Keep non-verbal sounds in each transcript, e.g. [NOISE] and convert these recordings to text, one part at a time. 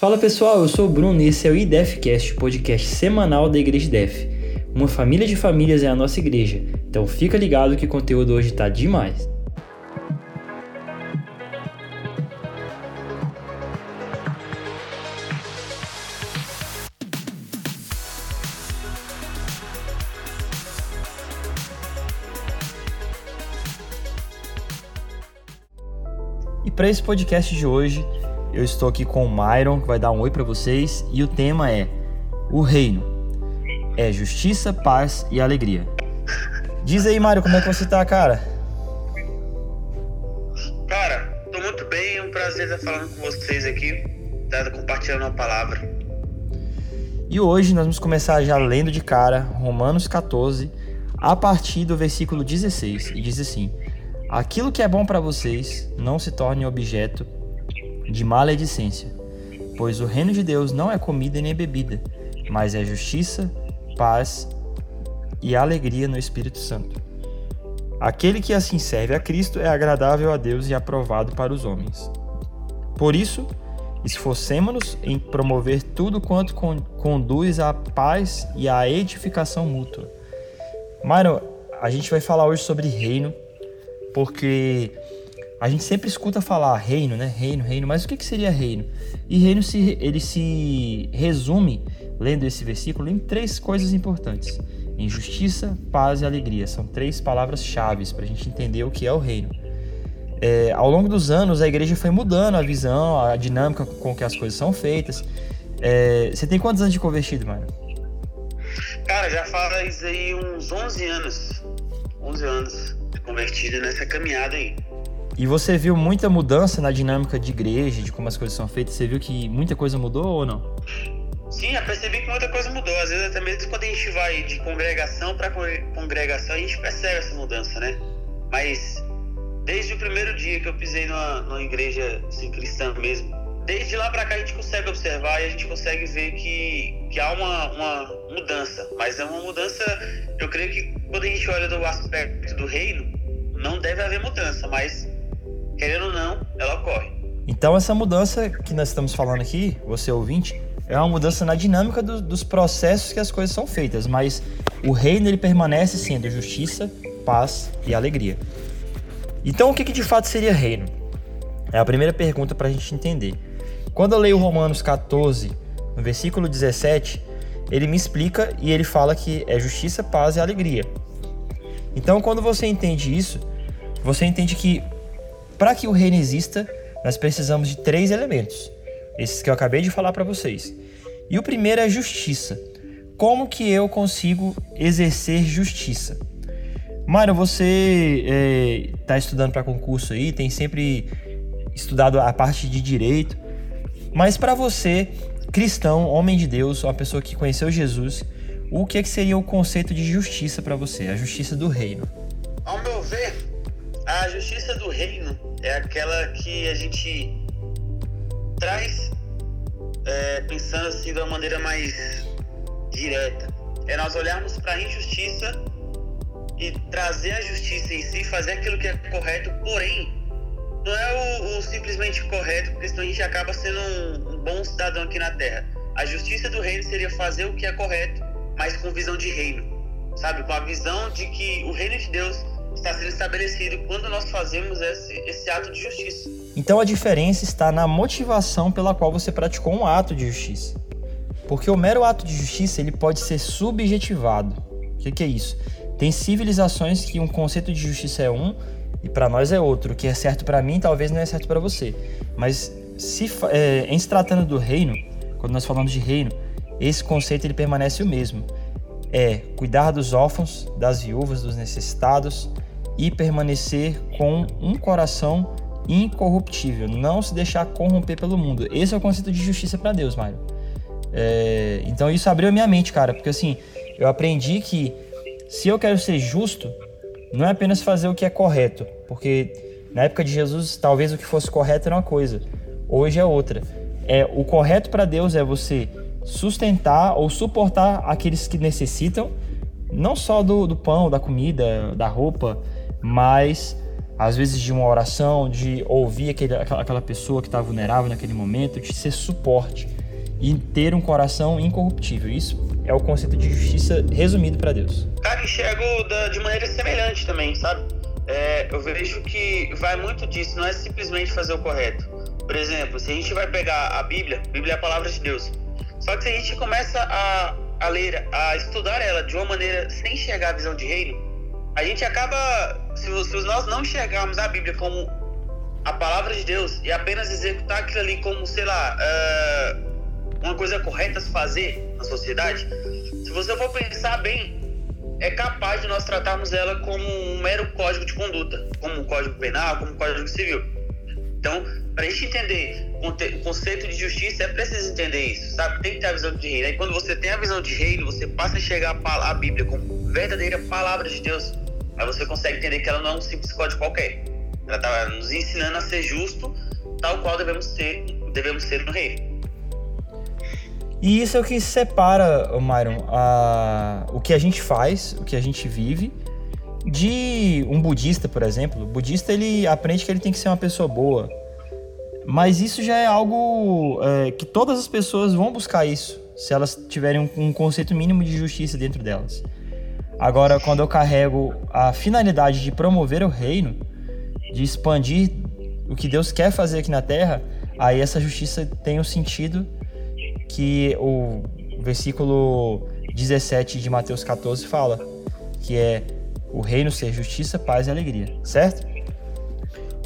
Fala pessoal, eu sou o Bruno e esse é o IDEFcast, podcast semanal da Igreja IDEF. Uma família de famílias é a nossa igreja, então fica ligado que o conteúdo hoje tá demais. E para esse podcast de hoje, eu estou aqui com o Myron, que vai dar um oi para vocês, e o tema é o reino. É justiça, paz e alegria. Diz aí, Myron, como é que você tá, cara? Cara, tô muito bem, é um prazer estar falando com vocês aqui, tá compartilhando a palavra. E hoje nós vamos começar já lendo de cara Romanos 14, a partir do versículo 16, e diz assim: Aquilo que é bom para vocês não se torne objeto de maledicência, pois o reino de Deus não é comida nem bebida, mas é justiça, paz e alegria no Espírito Santo. Aquele que assim serve a Cristo é agradável a Deus e aprovado para os homens. Por isso, esforcemos-nos em promover tudo quanto conduz à paz e à edificação mútua. Mário, a gente vai falar hoje sobre reino, porque a gente sempre escuta falar reino, né? Reino, reino, mas o que, que seria reino? E reino se, ele se resume, lendo esse versículo, em três coisas importantes: em justiça, paz e alegria. São três palavras-chave para a gente entender o que é o reino. É, ao longo dos anos, a igreja foi mudando a visão, a dinâmica com que as coisas são feitas. É, você tem quantos anos de convertido, mano? Cara, já faz aí uns 11 anos. 11 anos de convertido nessa caminhada aí. E você viu muita mudança na dinâmica de igreja, de como as coisas são feitas? Você viu que muita coisa mudou ou não? Sim, eu percebi que muita coisa mudou. Às vezes, até mesmo quando a gente vai de congregação para congregação, a gente percebe essa mudança, né? Mas desde o primeiro dia que eu pisei numa, numa igreja assim, cristã mesmo, desde lá para cá a gente consegue observar e a gente consegue ver que, que há uma, uma mudança. Mas é uma mudança, eu creio que quando a gente olha do aspecto do reino, não deve haver mudança, mas querendo ou não, ela ocorre. Então essa mudança que nós estamos falando aqui, você ouvinte, é uma mudança na dinâmica do, dos processos que as coisas são feitas, mas o reino ele permanece sendo justiça, paz e alegria. Então o que, que de fato seria reino? É a primeira pergunta para a gente entender. Quando eu leio Romanos 14, no versículo 17, ele me explica e ele fala que é justiça, paz e alegria. Então, quando você entende isso, você entende que para que o reino exista, nós precisamos de três elementos, esses que eu acabei de falar para vocês. E o primeiro é justiça. Como que eu consigo exercer justiça? Mário, você está é, estudando para concurso aí, tem sempre estudado a parte de direito, mas para você, cristão, homem de Deus, uma pessoa que conheceu Jesus, o que, é que seria o conceito de justiça para você, a justiça do reino? A justiça do reino é aquela que a gente traz é, pensando assim de uma maneira mais direta. É nós olharmos para a injustiça e trazer a justiça em si, fazer aquilo que é correto, porém, não é o, o simplesmente correto, porque senão a gente acaba sendo um, um bom cidadão aqui na Terra. A justiça do reino seria fazer o que é correto, mas com visão de reino, sabe? Com a visão de que o reino de Deus está sendo estabelecido quando nós fazemos esse, esse ato de justiça. Então a diferença está na motivação pela qual você praticou um ato de justiça. Porque o mero ato de justiça ele pode ser subjetivado. O que, que é isso? Tem civilizações que um conceito de justiça é um e para nós é outro. O que é certo para mim talvez não é certo para você. Mas se, é, em se tratando do reino, quando nós falamos de reino, esse conceito ele permanece o mesmo. É cuidar dos órfãos, das viúvas, dos necessitados, e permanecer com um coração incorruptível, não se deixar corromper pelo mundo. Esse é o conceito de justiça para Deus, Mário. É, então isso abriu a minha mente, cara, porque assim, eu aprendi que se eu quero ser justo, não é apenas fazer o que é correto, porque na época de Jesus talvez o que fosse correto era uma coisa, hoje é outra. É o correto para Deus é você sustentar ou suportar aqueles que necessitam, não só do, do pão, da comida, da roupa, mas às vezes de uma oração, de ouvir aquele, aquela pessoa que está vulnerável naquele momento, de ser suporte e ter um coração incorruptível. Isso é o conceito de justiça resumido para Deus. Cara, enxergo da, de maneira semelhante também, sabe? É, eu vejo que vai muito disso, não é simplesmente fazer o correto. Por exemplo, se a gente vai pegar a Bíblia, a Bíblia é a palavra de Deus. Só que se a gente começa a, a ler, a estudar ela de uma maneira sem enxergar a visão de reino, a gente acaba, se, se nós não enxergarmos a Bíblia como a palavra de Deus e apenas executar aquilo ali como, sei lá, uh, uma coisa correta a se fazer na sociedade, se você for pensar bem, é capaz de nós tratarmos ela como um mero código de conduta, como um código penal, como um código civil. Então, para a gente entender o conceito de justiça, é preciso entender isso, sabe? Tem que ter a visão de reino. Aí, quando você tem a visão de reino, você passa a enxergar a Bíblia como verdadeira palavra de Deus. Aí você consegue entender que ela não é um simples código qualquer. Ela está nos ensinando a ser justo, tal qual devemos ser, devemos ser no reino. E isso é o que separa, Myron, a, o que a gente faz, o que a gente vive, de um budista, por exemplo. O budista ele aprende que ele tem que ser uma pessoa boa, mas isso já é algo é, que todas as pessoas vão buscar isso, se elas tiverem um, um conceito mínimo de justiça dentro delas. Agora, quando eu carrego a finalidade de promover o reino, de expandir o que Deus quer fazer aqui na Terra, aí essa justiça tem o um sentido que o versículo 17 de Mateus 14 fala, que é o reino ser justiça, paz e alegria, certo?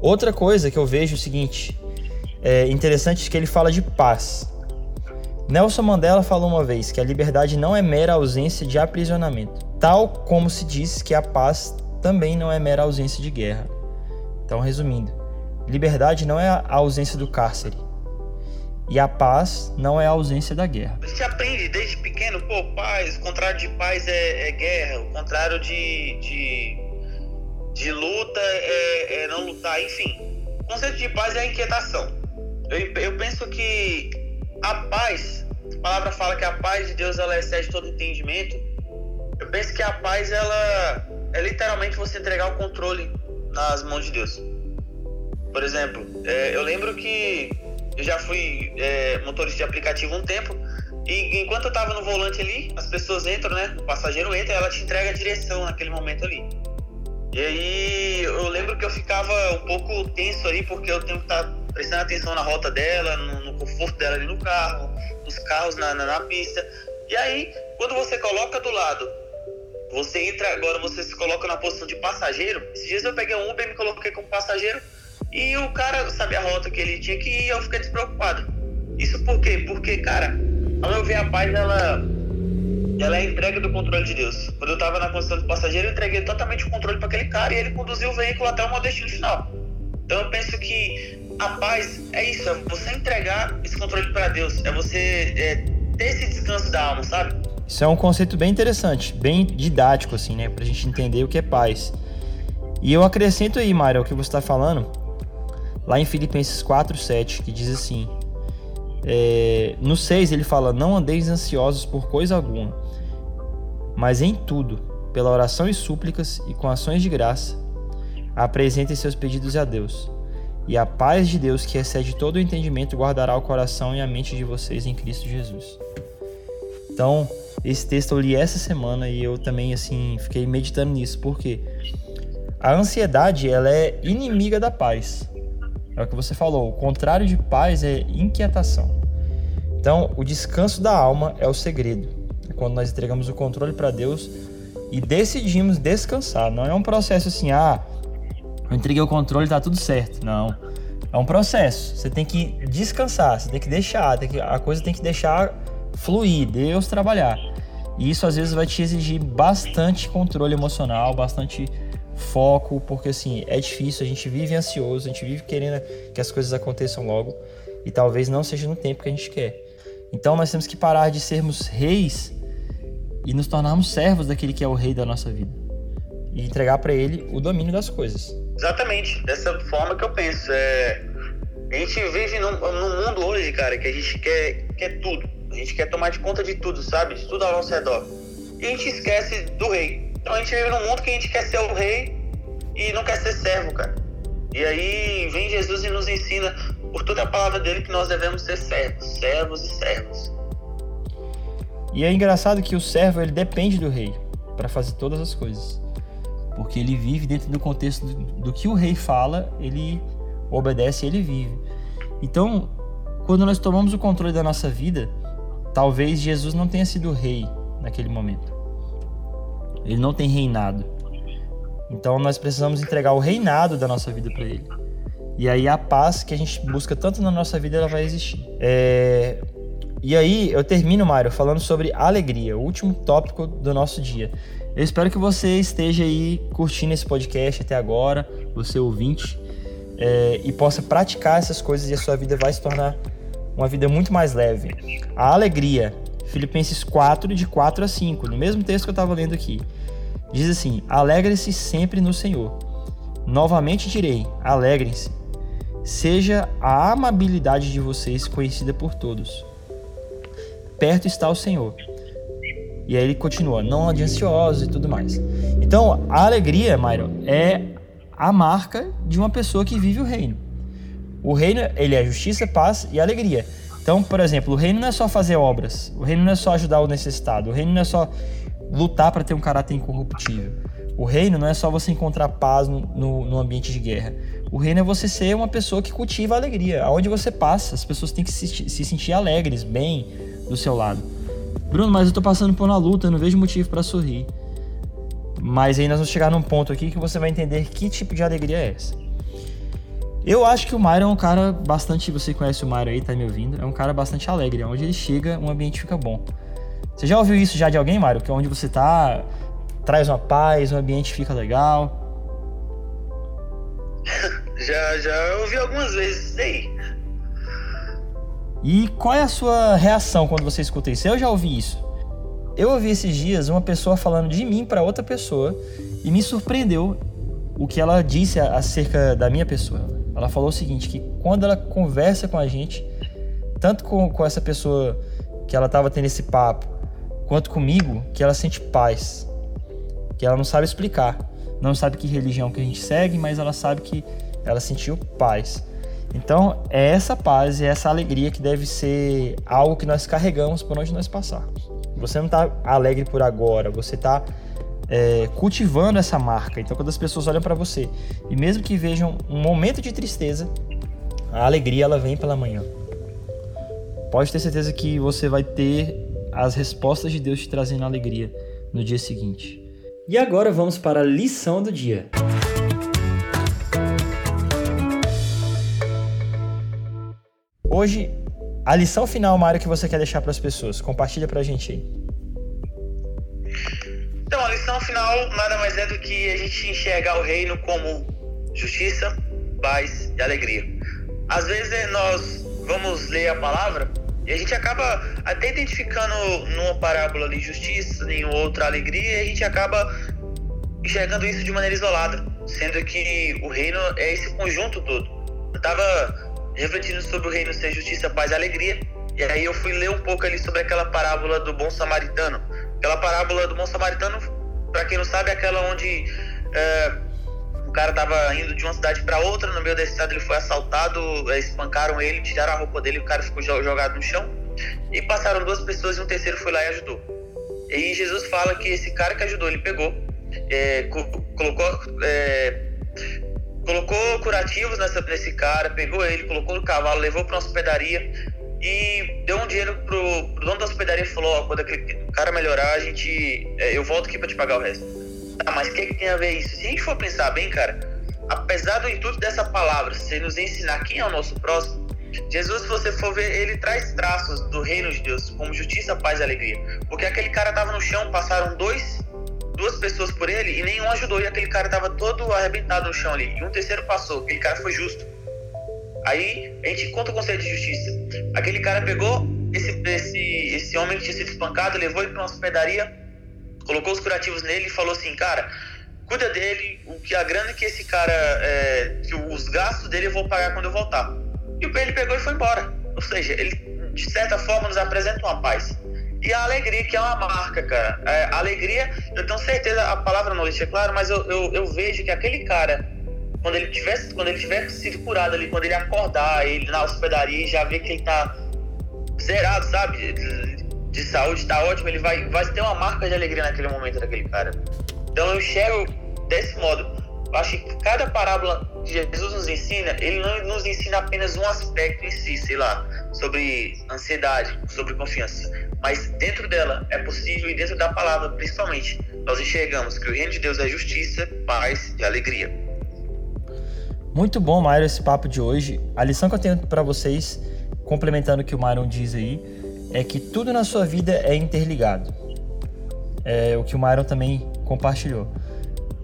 Outra coisa que eu vejo é o seguinte, é interessante que ele fala de paz. Nelson Mandela falou uma vez que a liberdade não é mera ausência de aprisionamento, tal como se diz que a paz também não é mera ausência de guerra. Então, resumindo, liberdade não é a ausência do cárcere, e a paz não é a ausência da guerra. Gente aprende desde pequeno, pô, paz, o contrário de paz é, é guerra, o contrário de, de, de luta é, é, não lutar, enfim. O conceito de paz é a inquietação. Eu, eu penso que a paz, a palavra fala que a paz de Deus ela excede todo entendimento. Eu penso que a paz ela é literalmente você entregar o controle nas mãos de Deus. Por exemplo, é, eu lembro que eu já fui é, motorista de aplicativo um tempo. E enquanto eu tava no volante ali, as pessoas entram, né? O passageiro entra ela te entrega a direção naquele momento ali. E aí eu lembro que eu ficava um pouco tenso ali, porque eu tenho que estar tá prestando atenção na rota dela, no, no conforto dela ali no carro, nos carros na, na, na pista. E aí, quando você coloca do lado você entra, agora você se coloca na posição de passageiro. Esses dias eu peguei um Uber e me coloquei como passageiro. E o cara sabia a rota que ele tinha que ir eu fiquei despreocupado. Isso por quê? Porque, cara, ao meu ver, a paz, ela, ela é entrega do controle de Deus. Quando eu tava na condição de passageiro, eu entreguei totalmente o controle para aquele cara e ele conduziu o veículo até o meu destino final. Então eu penso que a paz é isso, é você entregar esse controle para Deus, é você é, ter esse descanso da alma, sabe? Isso é um conceito bem interessante, bem didático, assim, né? Pra gente entender o que é paz. E eu acrescento aí, Mário, o que você está falando, lá em Filipenses 4, 7, que diz assim: é, no 6 ele fala: Não andeis ansiosos por coisa alguma, mas em tudo, pela oração e súplicas e com ações de graça, apresentem seus pedidos a Deus. E a paz de Deus, que excede todo o entendimento, guardará o coração e a mente de vocês em Cristo Jesus. Então, esse texto eu li essa semana e eu também assim fiquei meditando nisso, porque a ansiedade ela é inimiga da paz. É o que você falou. O contrário de paz é inquietação. Então, o descanso da alma é o segredo. É quando nós entregamos o controle para Deus e decidimos descansar. Não é um processo assim, ah, eu entreguei o controle, tá tudo certo. Não. É um processo. Você tem que descansar, você tem que deixar, tem que, a coisa tem que deixar fluir, Deus trabalhar. E isso às vezes vai te exigir bastante controle emocional, bastante foco, porque assim, é difícil, a gente vive ansioso, a gente vive querendo que as coisas aconteçam logo e talvez não seja no tempo que a gente quer. Então nós temos que parar de sermos reis e nos tornarmos servos daquele que é o rei da nossa vida e entregar para ele o domínio das coisas. Exatamente, dessa forma que eu penso. É... A gente vive num, num mundo hoje, cara, que a gente quer, quer tudo. A gente quer tomar de conta de tudo, sabe? De tudo ao nosso redor. E a gente esquece do rei. Então a gente vive num mundo que a gente quer ser o rei e não quer ser servo, cara. E aí vem Jesus e nos ensina, por toda a palavra dele, que nós devemos ser servos, servos e servos. E é engraçado que o servo ele depende do rei para fazer todas as coisas. Porque ele vive dentro do contexto do, do que o rei fala, ele obedece e ele vive. Então, quando nós tomamos o controle da nossa vida, talvez Jesus não tenha sido rei naquele momento. Ele não tem reinado. Então nós precisamos entregar o reinado da nossa vida para ele. E aí a paz que a gente busca tanto na nossa vida ela vai existir. É... E aí eu termino, Mário, falando sobre alegria, o último tópico do nosso dia. Eu espero que você esteja aí curtindo esse podcast até agora, você ouvinte, é... e possa praticar essas coisas e a sua vida vai se tornar uma vida muito mais leve. A alegria, Filipenses 4, de 4 a 5, no mesmo texto que eu estava lendo aqui. Diz assim: Alegre-se sempre no Senhor. Novamente direi: alegrem-se. Seja a amabilidade de vocês conhecida por todos. Perto está o Senhor. E aí ele continua: não ande ansiosos e tudo mais. Então, a alegria, Myron, é a marca de uma pessoa que vive o reino. O reino, ele é justiça, paz e alegria. Então, por exemplo, o reino não é só fazer obras, o reino não é só ajudar o necessitado, o reino não é só lutar para ter um caráter incorruptível. O reino não é só você encontrar paz no, no, no, ambiente de guerra. O reino é você ser uma pessoa que cultiva a alegria. Aonde você passa, as pessoas têm que se, se sentir alegres, bem do seu lado. Bruno, mas eu tô passando por uma luta, não vejo motivo para sorrir. Mas aí nós vamos chegar num ponto aqui que você vai entender que tipo de alegria é essa. Eu acho que o Mário é um cara bastante. Você conhece o Mário aí, tá me ouvindo? É um cara bastante alegre. Onde ele chega, o ambiente fica bom. Você já ouviu isso já de alguém, Mário? Que onde você tá, traz uma paz, o ambiente fica legal? [LAUGHS] já, já ouvi algumas vezes isso aí. E qual é a sua reação quando você escuta isso? Eu já ouvi isso. Eu ouvi esses dias uma pessoa falando de mim para outra pessoa e me surpreendeu o que ela disse acerca da minha pessoa. Ela falou o seguinte, que quando ela conversa com a gente, tanto com, com essa pessoa que ela estava tendo esse papo, quanto comigo que ela sente paz, que ela não sabe explicar, não sabe que religião que a gente segue, mas ela sabe que ela sentiu paz. Então, é essa paz e essa alegria que deve ser algo que nós carregamos por onde nós passarmos. Você não está alegre por agora, você está é, cultivando essa marca. Então, quando as pessoas olham para você e mesmo que vejam um momento de tristeza, a alegria ela vem pela manhã. Pode ter certeza que você vai ter as respostas de Deus te trazendo alegria no dia seguinte. E agora vamos para a lição do dia. Hoje, a lição final, Mário, que você quer deixar para as pessoas. Compartilha para a gente aí. Então, a lição final nada mais é do que a gente enxergar o reino como justiça, paz e alegria. Às vezes nós vamos ler a palavra e a gente acaba até identificando numa parábola ali justiça, em outra alegria, e a gente acaba enxergando isso de maneira isolada, sendo que o reino é esse conjunto todo. Eu estava refletindo sobre o reino ser justiça, paz e alegria, e aí eu fui ler um pouco ali sobre aquela parábola do bom samaritano. Aquela parábola do bom samaritano, para quem não sabe, é aquela onde é, o cara tava indo de uma cidade para outra, no meio da cidade ele foi assaltado, é, espancaram ele, tiraram a roupa dele, o cara ficou jogado no chão. E passaram duas pessoas e um terceiro foi lá e ajudou. E Jesus fala que esse cara que ajudou, ele pegou, é, colocou, é, colocou curativos nessa, nesse cara, pegou ele, colocou no cavalo, levou para uma hospedaria e deu um dinheiro pro, pro dono da hospedaria e falou: ó, quando aquele cara melhorar, a gente, é, eu volto aqui para te pagar o resto. Ah, mas o que, que tem a ver isso? Se a gente for pensar bem, cara, apesar do intuito dessa palavra ser nos ensinar quem é o nosso próximo, Jesus, se você for ver, ele traz traços do reino de Deus, como justiça, paz e alegria. Porque aquele cara tava no chão, passaram dois, duas pessoas por ele e nenhum ajudou, e aquele cara tava todo arrebentado no chão ali. E um terceiro passou, aquele cara foi justo. Aí a gente conta o conceito de justiça. Aquele cara pegou esse, esse, esse homem que tinha sido espancado, levou ele para uma hospedaria colocou os curativos nele e falou assim, cara, cuida dele, o que a grana que esse cara, é, que os gastos dele eu vou pagar quando eu voltar. E o ele pegou e foi embora. Ou seja, ele de certa forma nos apresenta uma paz. E a alegria, que é uma marca, cara. É, alegria, eu tenho certeza, a palavra não deixa claro, mas eu, eu, eu vejo que aquele cara quando ele tiver, quando ele tiver sido curado ali, quando ele acordar, ele na hospedaria já ver que ele tá zerado, sabe? De, de saúde, tá ótimo, ele vai, vai ter uma marca de alegria naquele momento daquele cara. Então eu enxergo desse modo. Eu acho que cada parábola que Jesus nos ensina, ele não nos ensina apenas um aspecto em si, sei lá, sobre ansiedade, sobre confiança. Mas dentro dela é possível, e dentro da palavra principalmente, nós enxergamos que o reino de Deus é justiça, paz e alegria. Muito bom, Mário, esse papo de hoje. A lição que eu tenho para vocês, complementando o que o Mário diz aí, é que tudo na sua vida é interligado. É o que o Mário também compartilhou.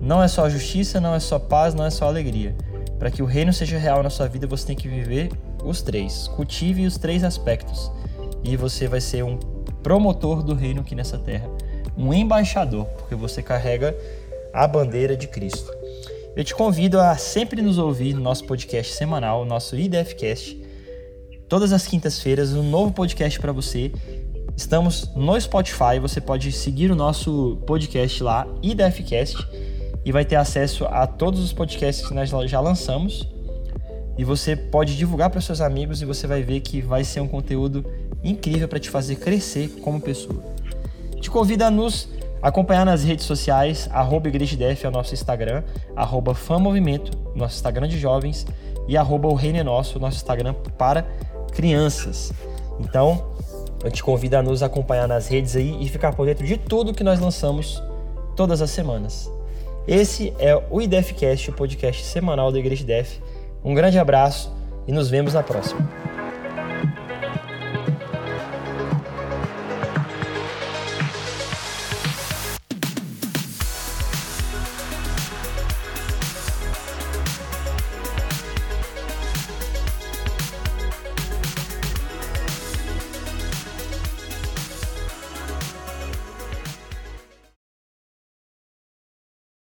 Não é só justiça, não é só paz, não é só alegria. Para que o reino seja real na sua vida, você tem que viver os três. Cultive os três aspectos. E você vai ser um promotor do reino aqui nessa terra. Um embaixador, porque você carrega a bandeira de Cristo. Eu te convido a sempre nos ouvir no nosso podcast semanal, nosso IDFcast. Todas as quintas-feiras, um novo podcast para você. Estamos no Spotify, você pode seguir o nosso podcast lá, IDFcast, e vai ter acesso a todos os podcasts que nós já lançamos. E você pode divulgar para seus amigos e você vai ver que vai ser um conteúdo incrível para te fazer crescer como pessoa. Te convido a nos Acompanhar nas redes sociais, arroba IgrejaDF é o nosso Instagram, arroba nosso Instagram de jovens, e arroba o Reino é Nosso, nosso Instagram para crianças. Então, eu te convido a nos acompanhar nas redes aí e ficar por dentro de tudo que nós lançamos todas as semanas. Esse é o IDFcast, o podcast semanal da Igreja IDF. Um grande abraço e nos vemos na próxima.